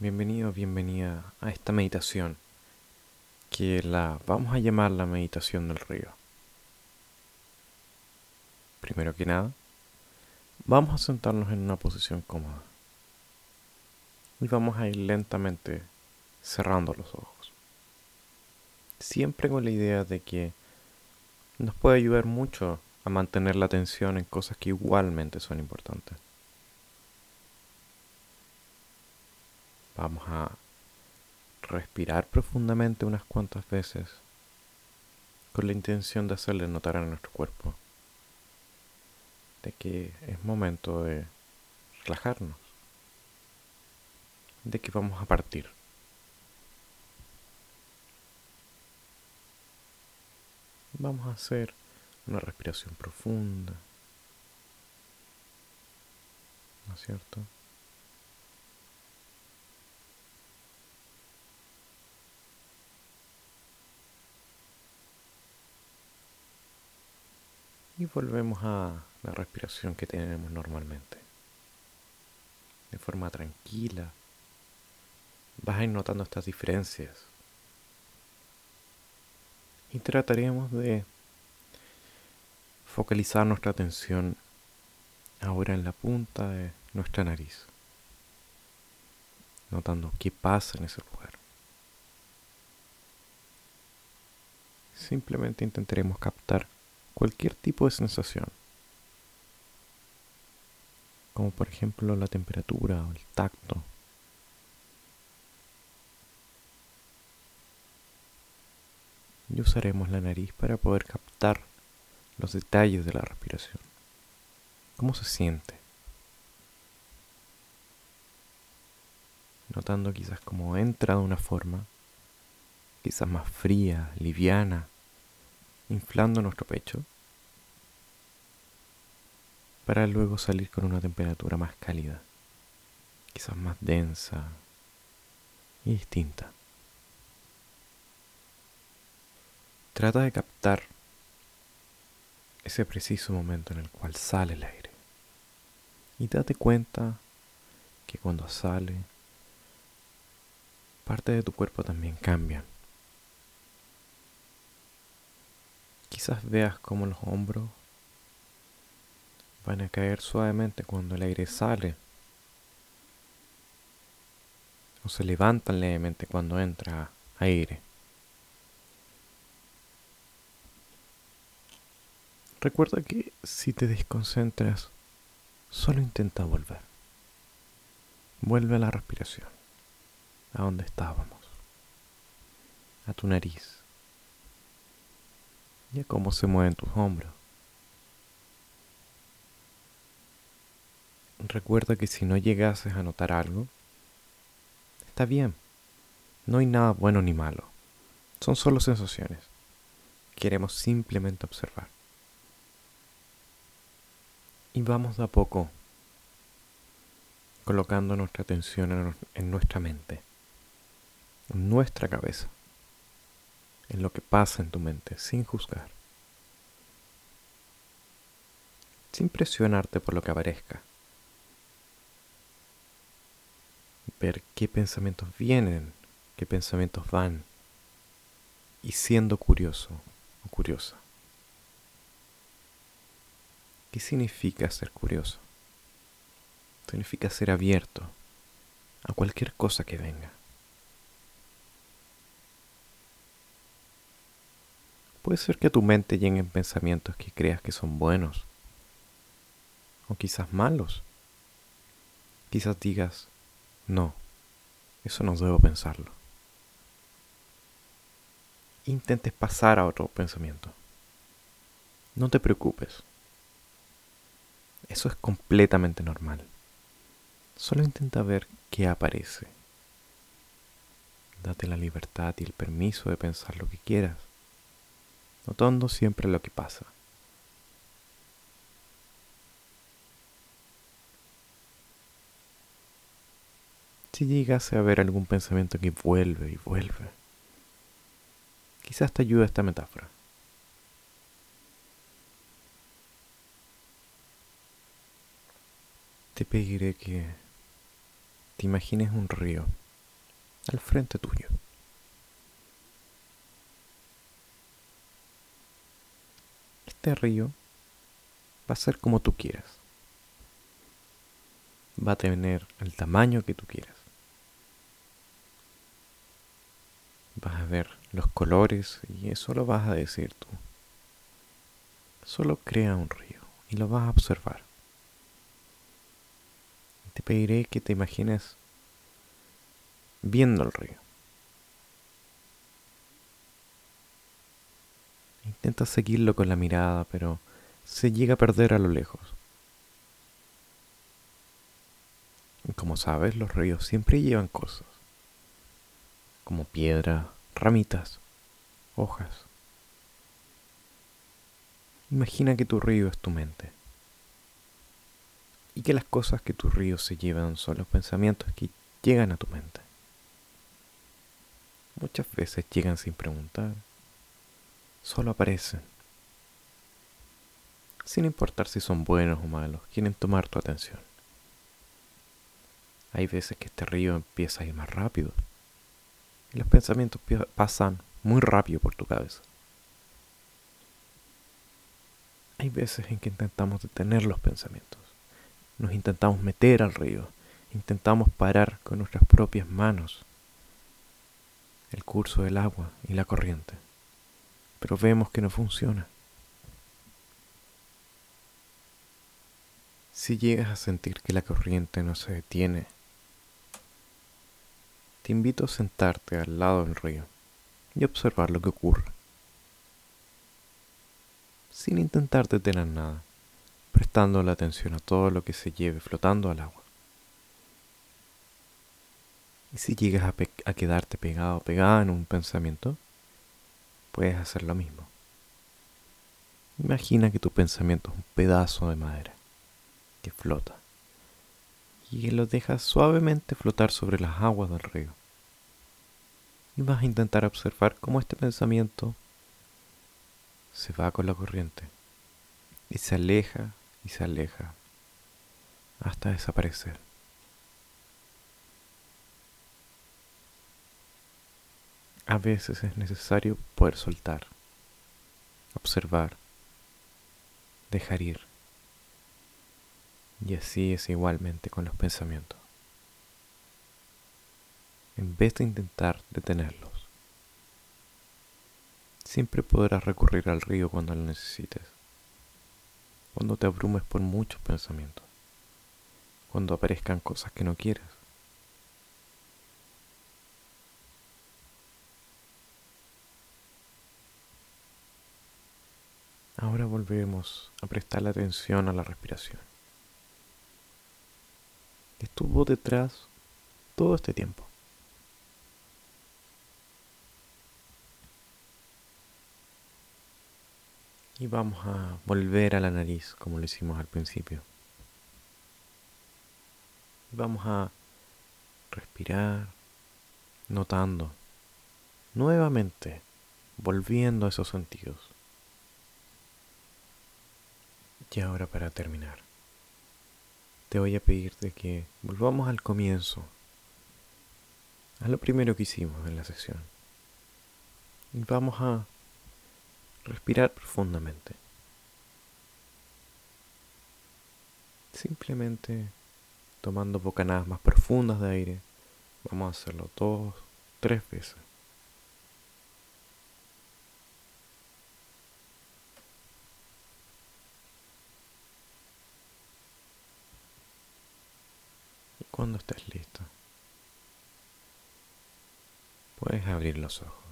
Bienvenido, bienvenida a esta meditación que la vamos a llamar la meditación del río. Primero que nada, vamos a sentarnos en una posición cómoda y vamos a ir lentamente cerrando los ojos. Siempre con la idea de que nos puede ayudar mucho a mantener la atención en cosas que igualmente son importantes. Vamos a respirar profundamente unas cuantas veces con la intención de hacerle notar a nuestro cuerpo de que es momento de relajarnos, de que vamos a partir. Vamos a hacer una respiración profunda, ¿no es cierto? Y volvemos a la respiración que tenemos normalmente. De forma tranquila. Vas a ir notando estas diferencias. Y trataremos de focalizar nuestra atención ahora en la punta de nuestra nariz. Notando qué pasa en ese lugar. Simplemente intentaremos captar cualquier tipo de sensación, como por ejemplo la temperatura o el tacto. Y usaremos la nariz para poder captar los detalles de la respiración. ¿Cómo se siente? Notando quizás cómo entra de una forma, quizás más fría, liviana, inflando nuestro pecho para luego salir con una temperatura más cálida, quizás más densa y distinta. Trata de captar ese preciso momento en el cual sale el aire y date cuenta que cuando sale, parte de tu cuerpo también cambia. Quizás veas como los hombros van a caer suavemente cuando el aire sale. O se levantan levemente cuando entra aire. Recuerda que si te desconcentras, solo intenta volver. Vuelve a la respiración, a donde estábamos, a tu nariz y cómo se mueven tus hombros. Recuerda que si no llegases a notar algo, está bien. No hay nada bueno ni malo. Son solo sensaciones. Queremos simplemente observar. Y vamos de a poco colocando nuestra atención en, nuestra mente, en nuestra cabeza en lo que pasa en tu mente, sin juzgar, sin presionarte por lo que aparezca. Ver qué pensamientos vienen, qué pensamientos van, y siendo curioso o curiosa. ¿Qué significa ser curioso? Significa ser abierto a cualquier cosa que venga. Puede ser que tu mente lleguen pensamientos que creas que son buenos, o quizás malos. Quizás digas, no, eso no debo pensarlo. Intentes pasar a otro pensamiento. No te preocupes. Eso es completamente normal. Solo intenta ver qué aparece. Date la libertad y el permiso de pensar lo que quieras notando siempre lo que pasa. Si llegase a ver algún pensamiento que vuelve y vuelve, quizás te ayude esta metáfora. Te pediré que te imagines un río al frente tuyo. Este río va a ser como tú quieras. Va a tener el tamaño que tú quieras. Vas a ver los colores y eso lo vas a decir tú. Solo crea un río y lo vas a observar. Te pediré que te imagines viendo el río. Intenta seguirlo con la mirada, pero se llega a perder a lo lejos. Como sabes, los ríos siempre llevan cosas, como piedra, ramitas, hojas. Imagina que tu río es tu mente y que las cosas que tu río se llevan son los pensamientos que llegan a tu mente. Muchas veces llegan sin preguntar, solo aparecen, sin importar si son buenos o malos, quieren tomar tu atención. Hay veces que este río empieza a ir más rápido y los pensamientos pasan muy rápido por tu cabeza. Hay veces en que intentamos detener los pensamientos, nos intentamos meter al río, intentamos parar con nuestras propias manos el curso del agua y la corriente, pero vemos que no funciona. Si llegas a sentir que la corriente no se detiene, te invito a sentarte al lado del río y observar lo que ocurre, sin intentar detener nada, prestando la atención a todo lo que se lleve flotando al agua. Y si llegas a, a quedarte pegado o pegada en un pensamiento, puedes hacer lo mismo. Imagina que tu pensamiento es un pedazo de madera que flota y que lo dejas suavemente flotar sobre las aguas del río. Y vas a intentar observar cómo este pensamiento se va con la corriente y se aleja y se aleja hasta desaparecer. A veces es necesario poder soltar, observar, dejar ir. Y así es igualmente con los pensamientos. En vez de intentar detenerlos, siempre podrás recurrir al río cuando lo necesites, cuando te abrumes por muchos pensamientos, cuando aparezcan cosas que no quieres Ahora volvemos a prestar atención a la respiración. Estuvo detrás todo este tiempo. Y vamos a volver a la nariz como lo hicimos al principio. Vamos a respirar, notando, nuevamente, volviendo a esos sentidos. Y ahora para terminar, te voy a pedir de que volvamos al comienzo, a lo primero que hicimos en la sesión. Y vamos a respirar profundamente. Simplemente tomando bocanadas más profundas de aire, vamos a hacerlo dos, tres veces. Cuando estés listo, puedes abrir los ojos.